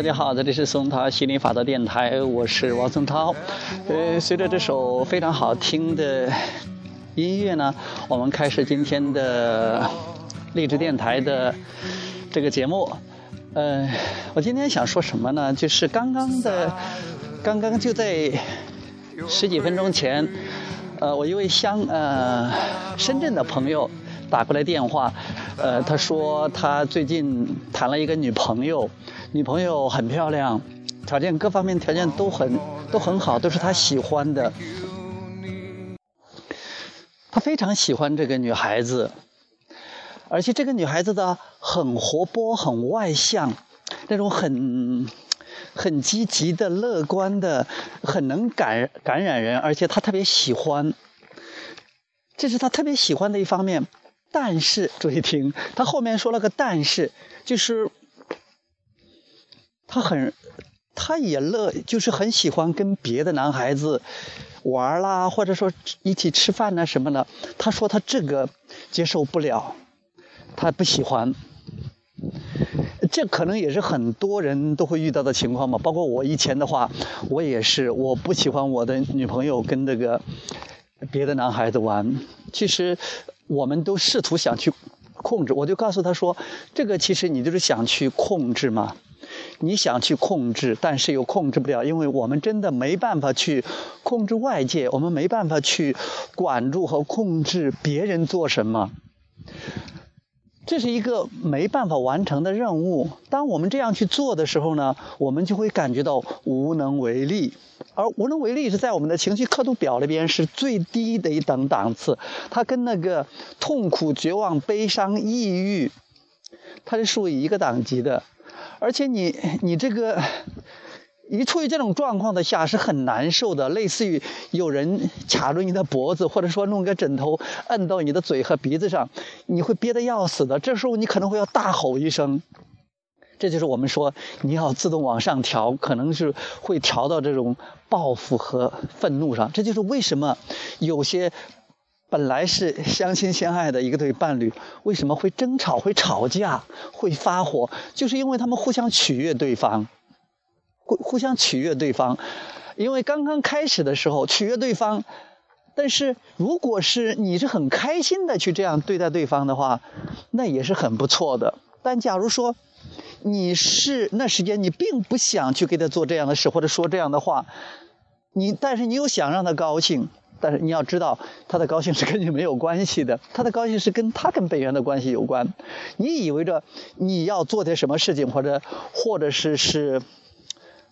大家好，这里是松涛心灵法则电台，我是王松涛。呃，随着这首非常好听的音乐呢，我们开始今天的励志电台的这个节目。呃，我今天想说什么呢？就是刚刚的，刚刚就在十几分钟前，呃，我一位乡呃深圳的朋友打过来电话，呃，他说他最近谈了一个女朋友，女朋友很漂亮，条件各方面条件都很都很好，都是他喜欢的。他非常喜欢这个女孩子，而且这个女孩子的很活泼、很外向，那种很很积极的、乐观的，很能感感染人，而且他特别喜欢，这是他特别喜欢的一方面。但是注意听，他后面说了个但是，就是他很，他也乐，就是很喜欢跟别的男孩子。玩啦，或者说一起吃饭呐什么的，他说他这个接受不了，他不喜欢。这可能也是很多人都会遇到的情况嘛。包括我以前的话，我也是，我不喜欢我的女朋友跟这个别的男孩子玩。其实我们都试图想去控制，我就告诉他说，这个其实你就是想去控制嘛。你想去控制，但是又控制不了，因为我们真的没办法去控制外界，我们没办法去管住和控制别人做什么。这是一个没办法完成的任务。当我们这样去做的时候呢，我们就会感觉到无能为力。而无能为力是在我们的情绪刻度表里边是最低的一等档次，它跟那个痛苦、绝望、悲伤、抑郁，它是属于一个等级的。而且你你这个一处于这种状况的下是很难受的，类似于有人卡住你的脖子，或者说弄个枕头摁到你的嘴和鼻子上，你会憋得要死的。这时候你可能会要大吼一声，这就是我们说你要自动往上调，可能是会调到这种报复和愤怒上。这就是为什么有些。本来是相亲相爱的一个对伴侣，为什么会争吵、会吵架、会发火？就是因为他们互相取悦对方，互互相取悦对方。因为刚刚开始的时候取悦对方，但是如果是你是很开心的去这样对待对方的话，那也是很不错的。但假如说你是那时间你并不想去给他做这样的事或者说这样的话，你但是你又想让他高兴。但是你要知道，他的高兴是跟你没有关系的，他的高兴是跟他跟本源的关系有关。你以为着你要做点什么事情，或者或者是是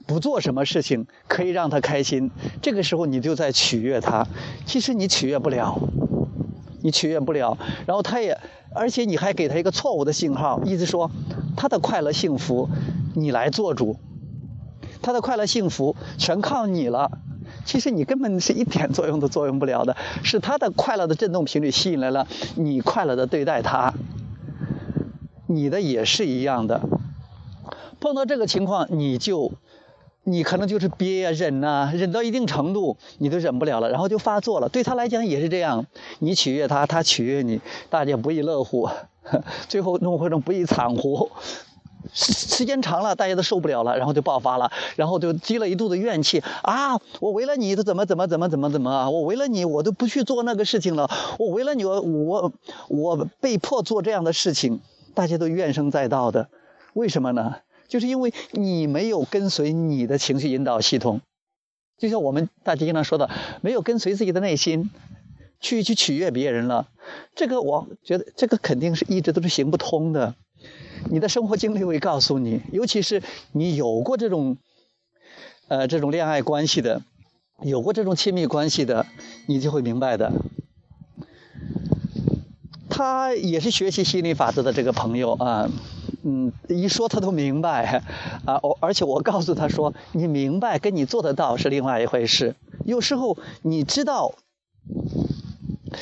不做什么事情可以让他开心，这个时候你就在取悦他。其实你取悦不了，你取悦不了。然后他也，而且你还给他一个错误的信号，意思说他的快乐幸福你来做主，他的快乐幸福全靠你了。其实你根本是一点作用都作用不了的，是他的快乐的振动频率吸引来了你快乐的对待他，你的也是一样的。碰到这个情况，你就你可能就是憋呀、忍呐，忍到一定程度，你都忍不了了，然后就发作了。对他来讲也是这样，你取悦他，他取悦你，大家不亦乐乎，最后弄成不亦惨乎。时时间长了，大家都受不了了，然后就爆发了，然后就积了一肚子怨气啊！我为了你怎么怎么怎么怎么怎么啊！我为了你，我都不去做那个事情了。我为了你，我我被迫做这样的事情，大家都怨声载道的。为什么呢？就是因为你没有跟随你的情绪引导系统，就像我们大家经常说的，没有跟随自己的内心去去取悦别人了。这个我觉得这个肯定是一直都是行不通的。你的生活经历会告诉你，尤其是你有过这种，呃，这种恋爱关系的，有过这种亲密关系的，你就会明白的。他也是学习心理法则的这个朋友啊，嗯，一说他都明白啊，我而且我告诉他说，你明白跟你做得到是另外一回事。有时候你知道。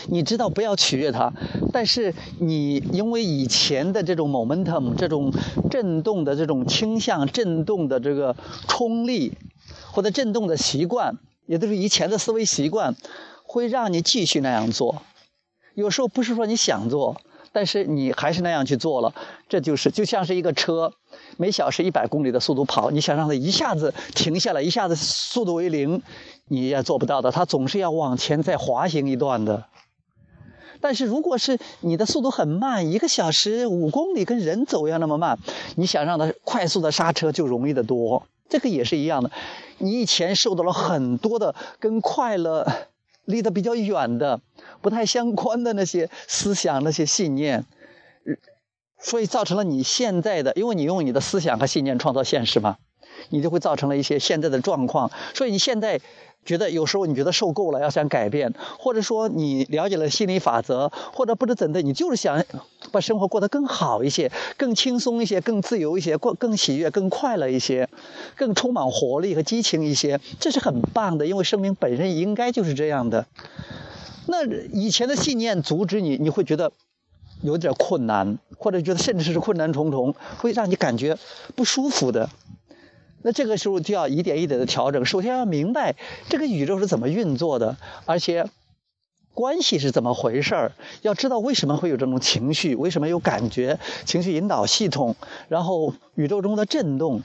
你知道不要取悦他，但是你因为以前的这种 momentum，这种震动的这种倾向，震动的这个冲力，或者震动的习惯，也都是以前的思维习惯，会让你继续那样做。有时候不是说你想做，但是你还是那样去做了，这就是就像是一个车，每小时一百公里的速度跑，你想让它一下子停下来，一下子速度为零，你也做不到的，它总是要往前再滑行一段的。但是如果是你的速度很慢，一个小时五公里跟人走一样那么慢，你想让它快速的刹车就容易得多。这个也是一样的，你以前受到了很多的跟快乐离得比较远的、不太相关的那些思想、那些信念，所以造成了你现在的，因为你用你的思想和信念创造现实嘛，你就会造成了一些现在的状况。所以你现在。觉得有时候你觉得受够了，要想改变，或者说你了解了心理法则，或者不知怎的，你就是想把生活过得更好一些，更轻松一些，更自由一些，过更喜悦、更快乐一些，更充满活力和激情一些，这是很棒的，因为生命本身应该就是这样的。那以前的信念阻止你，你会觉得有点困难，或者觉得甚至是困难重重，会让你感觉不舒服的。那这个时候就要一点一点的调整。首先要明白这个宇宙是怎么运作的，而且关系是怎么回事儿。要知道为什么会有这种情绪，为什么有感觉、情绪引导系统，然后宇宙中的震动，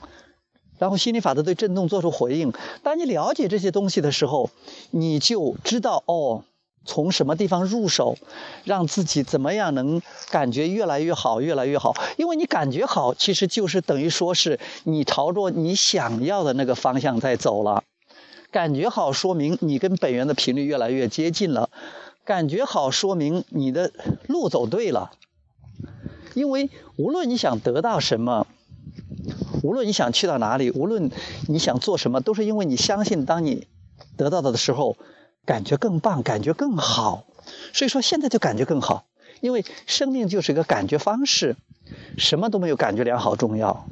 然后心理法则对震动做出回应。当你了解这些东西的时候，你就知道哦。从什么地方入手，让自己怎么样能感觉越来越好，越来越好？因为你感觉好，其实就是等于说是你朝着你想要的那个方向在走了。感觉好，说明你跟本源的频率越来越接近了。感觉好，说明你的路走对了。因为无论你想得到什么，无论你想去到哪里，无论你想做什么，都是因为你相信，当你得到的时候。感觉更棒，感觉更好，所以说现在就感觉更好，因为生命就是一个感觉方式，什么都没有感觉良好重要。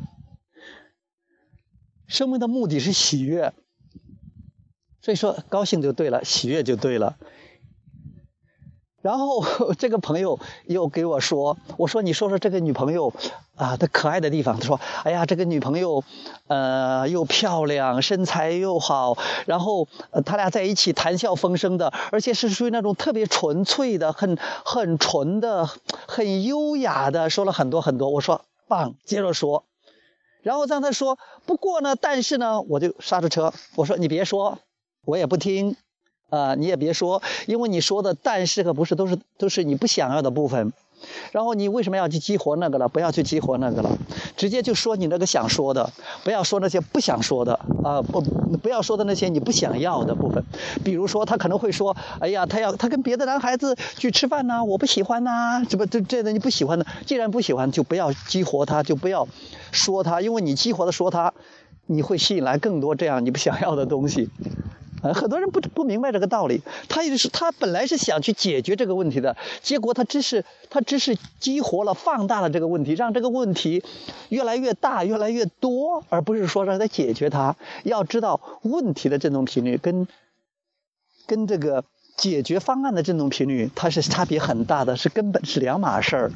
生命的目的是喜悦，所以说高兴就对了，喜悦就对了。然后 这个朋友又给我说：“我说你说说这个女朋友啊的可爱的地方。”他说：“哎呀，这个女朋友，呃，又漂亮，身材又好，然后他俩在一起谈笑风生的，而且是属于那种特别纯粹的，很很纯的，很优雅的。”说了很多很多。我说：“棒，接着说。”然后让他说：“不过呢，但是呢，我就刹住车。我说：“你别说，我也不听。”啊，你也别说，因为你说的但是和不是都是都是你不想要的部分，然后你为什么要去激活那个了？不要去激活那个了，直接就说你那个想说的，不要说那些不想说的啊，不不要说的那些你不想要的部分。比如说他可能会说，哎呀，他要他跟别的男孩子去吃饭呢，我不喜欢呐，这不这这的你不喜欢的，既然不喜欢，就不要激活他，就不要说他，因为你激活的说他，你会吸引来更多这样你不想要的东西。呃，很多人不不明白这个道理，他也是他本来是想去解决这个问题的，结果他只是他只是激活了、放大了这个问题，让这个问题越来越大、越来越多，而不是说让他解决它。要知道，问题的振动频率跟跟这个解决方案的振动频率，它是差别很大的，是根本是两码事儿。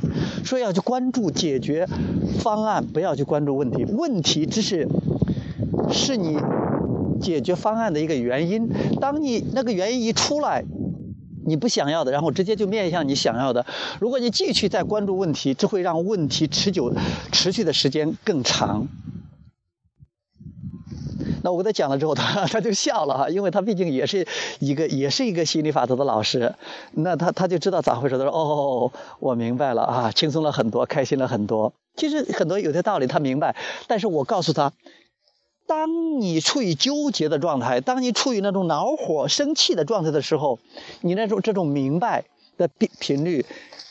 所以要去关注解决方案，不要去关注问题。问题只是是你。解决方案的一个原因，当你那个原因一出来，你不想要的，然后直接就面向你想要的。如果你继续再关注问题，这会让问题持久、持续的时间更长。那我跟他讲了之后，他 他就笑了哈，因为他毕竟也是一个也是一个心理法则的老师，那他他就知道咋回事。他说：“哦，我明白了啊，轻松了很多，开心了很多。其实很多有些道理他明白，但是我告诉他。”当你处于纠结的状态，当你处于那种恼火、生气的状态的时候，你那种这种明白的频频率，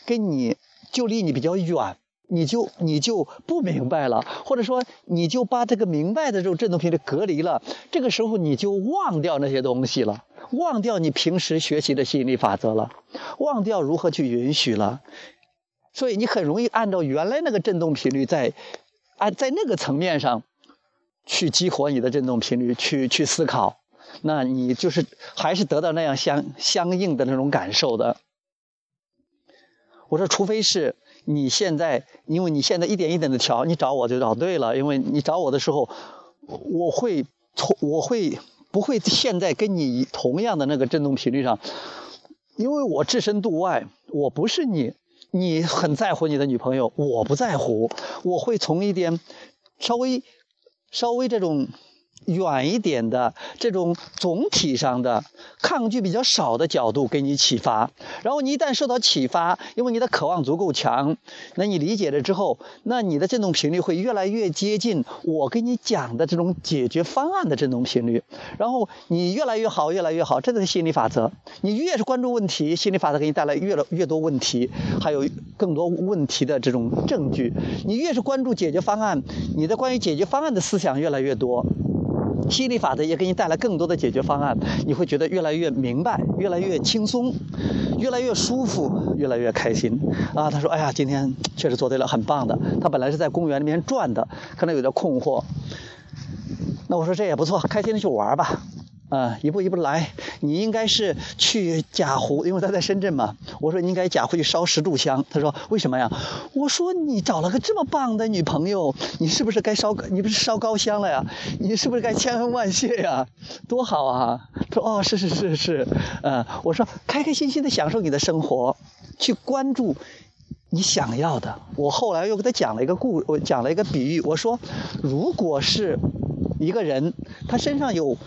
跟你就离你比较远，你就你就不明白了，或者说你就把这个明白的这种振动频率隔离了，这个时候你就忘掉那些东西了，忘掉你平时学习的吸引力法则了，忘掉如何去允许了，所以你很容易按照原来那个振动频率在，按在那个层面上。去激活你的振动频率，去去思考，那你就是还是得到那样相相应的那种感受的。我说，除非是你现在，因为你现在一点一点的调，你找我就找对了，因为你找我的时候，我会从我会不会现在跟你同样的那个振动频率上，因为我置身度外，我不是你。你很在乎你的女朋友，我不在乎，我会从一点稍微稍微这种。远一点的这种总体上的抗拒比较少的角度给你启发，然后你一旦受到启发，因为你的渴望足够强，那你理解了之后，那你的振动频率会越来越接近我给你讲的这种解决方案的振动频率，然后你越来越好，越来越好，这就是心理法则。你越是关注问题，心理法则给你带来越越多问题，还有更多问题的这种证据。你越是关注解决方案，你的关于解决方案的思想越来越多。吸引力法则也给你带来更多的解决方案，你会觉得越来越明白，越来越轻松，越来越舒服，越来越开心。啊，他说：“哎呀，今天确实做对了，很棒的。”他本来是在公园里面转的，可能有点困惑。那我说这也不错，开心的去玩吧。啊，一步一步来。你应该是去贾湖，因为他在深圳嘛。我说你应该贾湖去烧十炷香。他说为什么呀？我说你找了个这么棒的女朋友，你是不是该烧？你不是烧高香了呀？你是不是该千恩万谢呀？多好啊！他说哦，是是是是。嗯，我说开开心心的享受你的生活，去关注你想要的。我后来又给他讲了一个故，我讲了一个比喻。我说，如果是一个人，他身上有。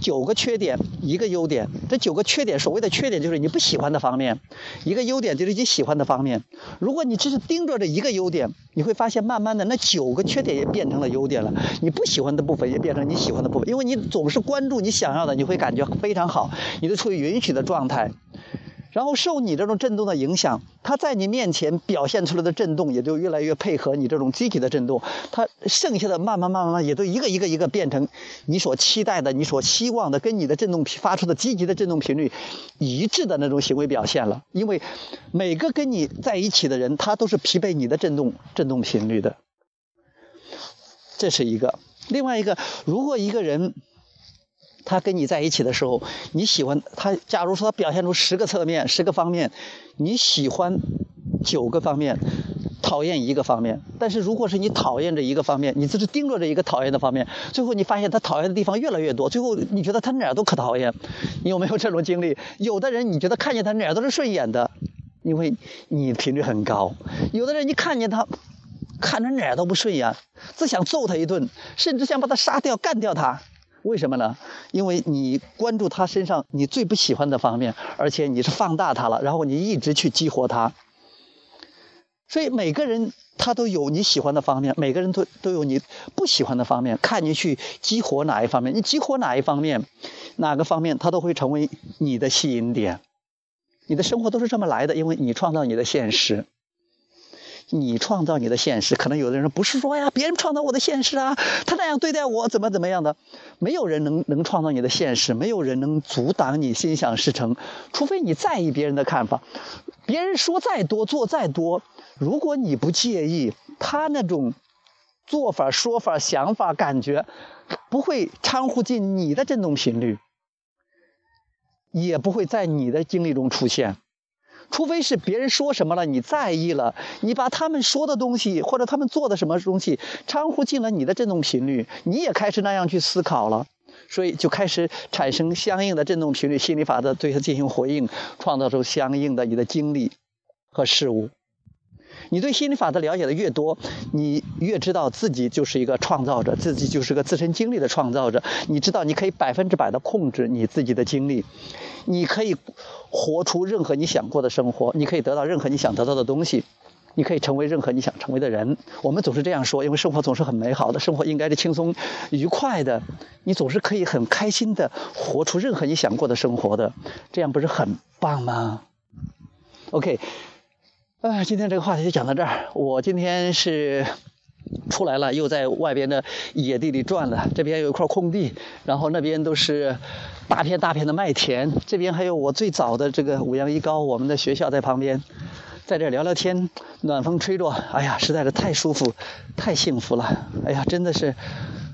九个缺点，一个优点。这九个缺点，所谓的缺点就是你不喜欢的方面；一个优点就是你喜欢的方面。如果你只是盯着这一个优点，你会发现慢慢的那九个缺点也变成了优点了。你不喜欢的部分也变成你喜欢的部分，因为你总是关注你想要的，你会感觉非常好，你都处于允许的状态。然后受你这种震动的影响，它在你面前表现出来的震动也就越来越配合你这种机体的震动，它剩下的慢慢慢慢慢也都一个一个一个变成你所期待的、你所希望的，跟你的振动发出的积极的振动频率一致的那种行为表现了。因为每个跟你在一起的人，他都是匹配你的振动振动频率的。这是一个，另外一个，如果一个人。他跟你在一起的时候，你喜欢他。假如说他表现出十个侧面、十个方面，你喜欢九个方面，讨厌一个方面。但是如果是你讨厌这一个方面，你只是盯着这一个讨厌的方面，最后你发现他讨厌的地方越来越多，最后你觉得他哪儿都可讨厌。你有没有这种经历？有的人你觉得看见他哪儿都是顺眼的，因为你频率很高；有的人你看见他，看着哪儿都不顺眼，只想揍他一顿，甚至想把他杀掉、干掉他。为什么呢？因为你关注他身上你最不喜欢的方面，而且你是放大他了，然后你一直去激活他。所以每个人他都有你喜欢的方面，每个人都都有你不喜欢的方面，看你去激活哪一方面，你激活哪一方面，哪个方面他都会成为你的吸引点。你的生活都是这么来的，因为你创造你的现实。你创造你的现实，可能有的人不是说呀，别人创造我的现实啊，他那样对待我，怎么怎么样的？没有人能能创造你的现实，没有人能阻挡你心想事成，除非你在意别人的看法。别人说再多，做再多，如果你不介意他那种做法、说法、想法、感觉，不会掺和进你的振动频率，也不会在你的经历中出现。除非是别人说什么了，你在意了，你把他们说的东西或者他们做的什么东西掺和进了你的振动频率，你也开始那样去思考了，所以就开始产生相应的振动频率，心理法则对它进行回应，创造出相应的你的经历和事物。你对心理法则了解的越多，你越知道自己就是一个创造者，自己就是个自身经历的创造者。你知道你可以百分之百的控制你自己的经历，你可以活出任何你想过的生活，你可以得到任何你想得到的东西，你可以成为任何你想成为的人。我们总是这样说，因为生活总是很美好的，生活应该是轻松愉快的，你总是可以很开心的活出任何你想过的生活的，这样不是很棒吗？OK。啊，今天这个话题就讲到这儿。我今天是出来了，又在外边的野地里转了。这边有一块空地，然后那边都是大片大片的麦田。这边还有我最早的这个五羊一高，我们的学校在旁边，在这聊聊天，暖风吹着，哎呀，实在是太舒服，太幸福了。哎呀，真的是，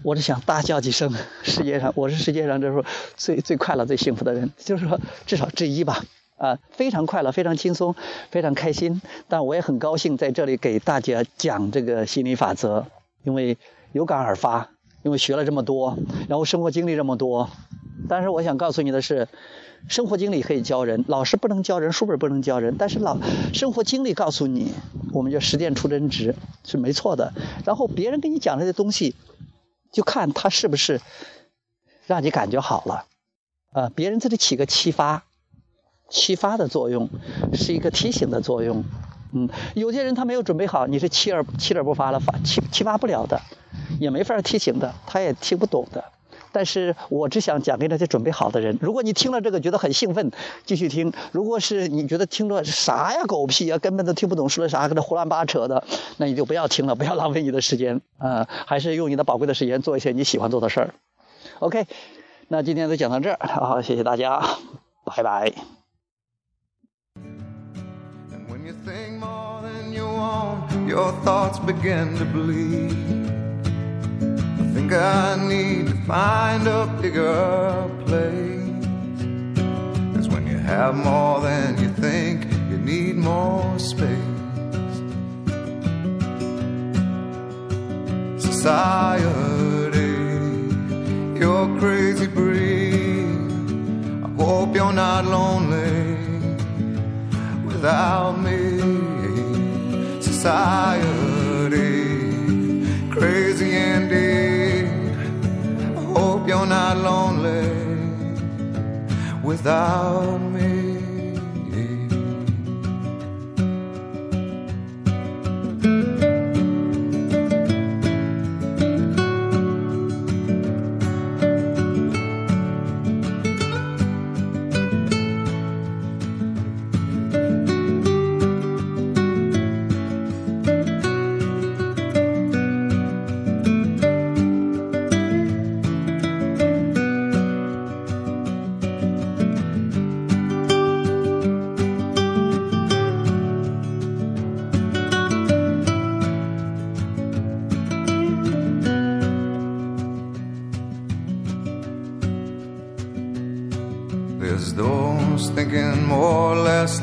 我只想大叫几声。世界上，我是世界上就是说最最快乐、最幸福的人，就是说至少之一吧。啊，非常快乐，非常轻松，非常开心。但我也很高兴在这里给大家讲这个心理法则，因为有感而发，因为学了这么多，然后生活经历这么多，但是我想告诉你的是，生活经历可以教人，老师不能教人，书本不能教人，但是老生活经历告诉你，我们就实践出真知是没错的。然后别人给你讲这些东西，就看他是不是让你感觉好了，啊，别人这里起个启发、启发的作用，是一个提醒的作用。嗯，有些人他没有准备好，你是七而七而不发了，发启启发不了的，也没法提醒的，他也听不懂的。但是我只想讲给那些准备好的人。如果你听了这个觉得很兴奋，继续听；如果是你觉得听着啥呀狗屁呀，根本都听不懂说的啥，跟那胡乱八扯的，那你就不要听了，不要浪费你的时间啊！还是用你的宝贵的时间做一些你喜欢做的事儿。OK，那今天就讲到这儿，好，谢谢大家，拜拜。You think more than you want, your thoughts begin to bleed. I think I need to find a bigger place. Cause when you have more than you think, you need more space. Society, you're crazy breed. I hope you're not lonely without me. Society, crazy indeed. I hope you're not lonely without me.